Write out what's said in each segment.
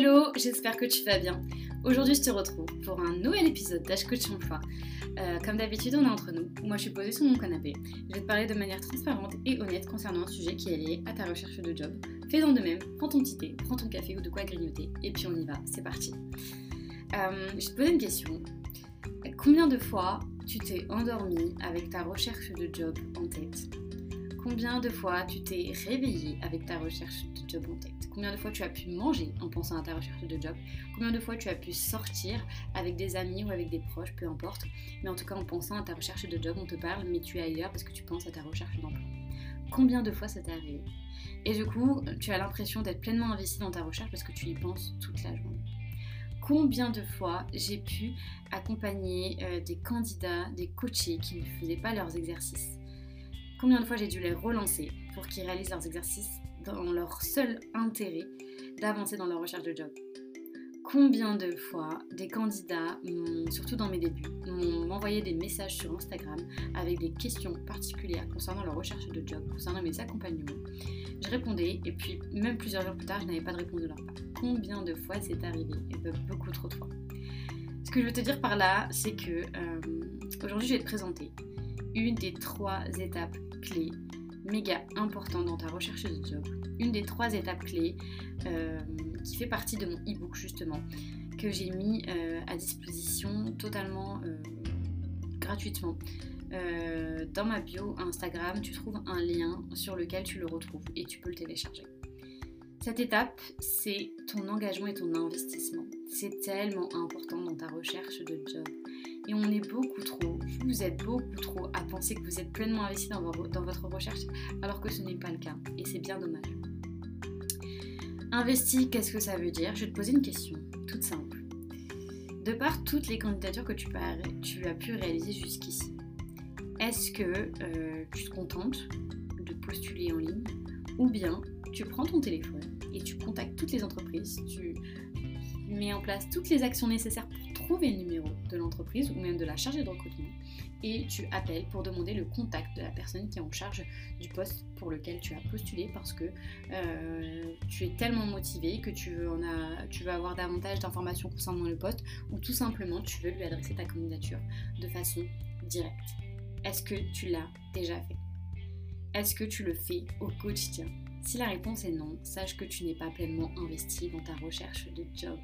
Hello, j'espère que tu vas bien. Aujourd'hui, je te retrouve pour un nouvel épisode d'H Coach Emploi. Euh, comme d'habitude, on est entre nous. Moi, je suis posée sur mon canapé. Je vais te parler de manière transparente et honnête concernant un sujet qui est lié à ta recherche de job. Fais-en de même, prends ton petit thé, prends ton café ou de quoi grignoter, et puis on y va, c'est parti. Euh, je te posais une question. Combien de fois tu t'es endormi avec ta recherche de job en tête? Combien de fois tu t'es réveillé avec ta recherche de job en tête? Combien de fois tu as pu manger en pensant à ta recherche de job? Combien de fois tu as pu sortir avec des amis ou avec des proches, peu importe, mais en tout cas en pensant à ta recherche de job, on te parle, mais tu es ailleurs parce que tu penses à ta recherche d'emploi. Combien de fois ça t'est arrivé? Et du coup, tu as l'impression d'être pleinement investi dans ta recherche parce que tu y penses toute la journée. Combien de fois j'ai pu accompagner euh, des candidats, des coachés qui ne faisaient pas leurs exercices? Combien de fois j'ai dû les relancer pour qu'ils réalisent leurs exercices dans leur seul intérêt d'avancer dans leur recherche de job Combien de fois des candidats, surtout dans mes débuts, m'ont envoyé des messages sur Instagram avec des questions particulières concernant leur recherche de job, concernant mes accompagnements Je répondais et puis même plusieurs jours plus tard, je n'avais pas de réponse de leur part. Combien de fois c'est arrivé? Et beaucoup trop de fois. Ce que je veux te dire par là, c'est que euh, aujourd'hui je vais te présenter une des trois étapes clés méga importantes dans ta recherche de job. Une des trois étapes clés euh, qui fait partie de mon e-book justement, que j'ai mis euh, à disposition totalement euh, gratuitement. dans ma bio Instagram, tu trouves un lien sur lequel tu le retrouves et tu peux le télécharger. Cette étape, c'est ton engagement et ton investissement. C'est tellement important dans ta recherche de job. Et on est beaucoup trop, vous êtes beaucoup trop à penser que vous êtes pleinement investi dans, votre recherche alors que ce n'est pas le cas. Et c'est bien dommage. Investi, qu'est-ce que ça veut dire? Je vais te poser une question toute simple. De par toutes les candidatures que tu, as pu réaliser jusqu'ici, est-ce que euh, tu te contentes de postuler en ligne? Ou bien tu prends ton téléphone et tu contactes toutes les entreprises, tu mets en place toutes les actions nécessaires pour trouver le numéro de l'entreprise ou même de la chargée de recrutement. Et tu appelles pour demander le contact de la personne qui est en charge du poste pour lequel tu as postulé parce que euh, tu es tellement motivé que tu veux, en tu veux avoir davantage d'informations concernant le poste ou tout simplement tu veux lui adresser ta candidature de façon directe. Est-ce que tu l'as déjà fait? Est-ce que tu le fais au quotidien? Si la réponse est non, sache que tu n'es pas pleinement investi dans ta recherche de job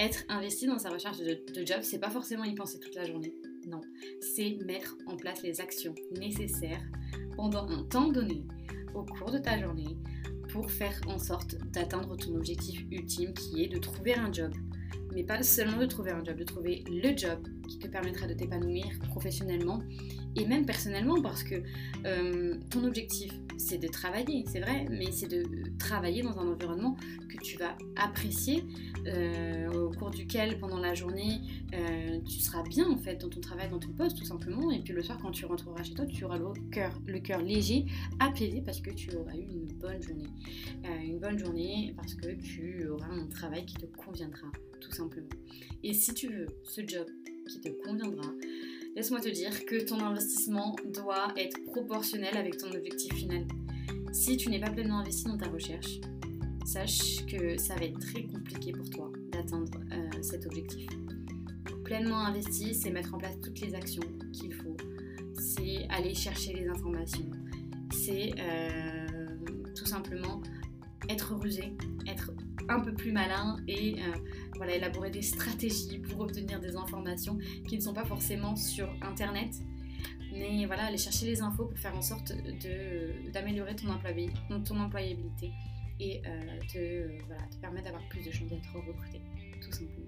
être investi dans sa recherche de, job, c'est pas forcément y penser toute la journée. Non, c'est mettre en place les actions nécessaires pendant un temps donné au cours de ta journée pour faire en sorte d'atteindre ton objectif ultime qui est de trouver un job. Mais pas seulement de trouver un job, de trouver le job qui te permettra de t'épanouir professionnellement et même personnellement parce que euh, ton objectif c'est de travailler, c'est vrai, mais c'est de travailler dans un environnement que tu vas apprécier, euh, au cours duquel pendant la journée euh, tu seras bien en fait dans ton travail, dans ton poste tout simplement, et puis le soir quand tu rentreras chez toi, tu auras le cœur, le cœur léger, apaisé parce que tu auras eu une bonne journée, une bonne journée parce que tu auras un travail qui te conviendra tout Et si tu veux ce job qui te conviendra, laisse-moi te dire que ton investissement doit être proportionnel avec ton objectif final. Si tu n'es pas pleinement investi dans ta recherche, sache que ça va être très compliqué pour toi d'atteindre euh, cet objectif. Pleinement investi, c'est mettre en place toutes les actions qu'il faut, c'est aller chercher les informations, c'est euh, tout simplement être rusé, être un peu plus malin et euh, voilà, élaborer des stratégies pour obtenir des informations qui ne sont pas forcément sur Internet. Mais voilà, aller chercher les infos pour faire en sorte d'améliorer ton, employabilité et euh, te, voilà, te permettre d'avoir plus de chances d'être recruté, tout simplement.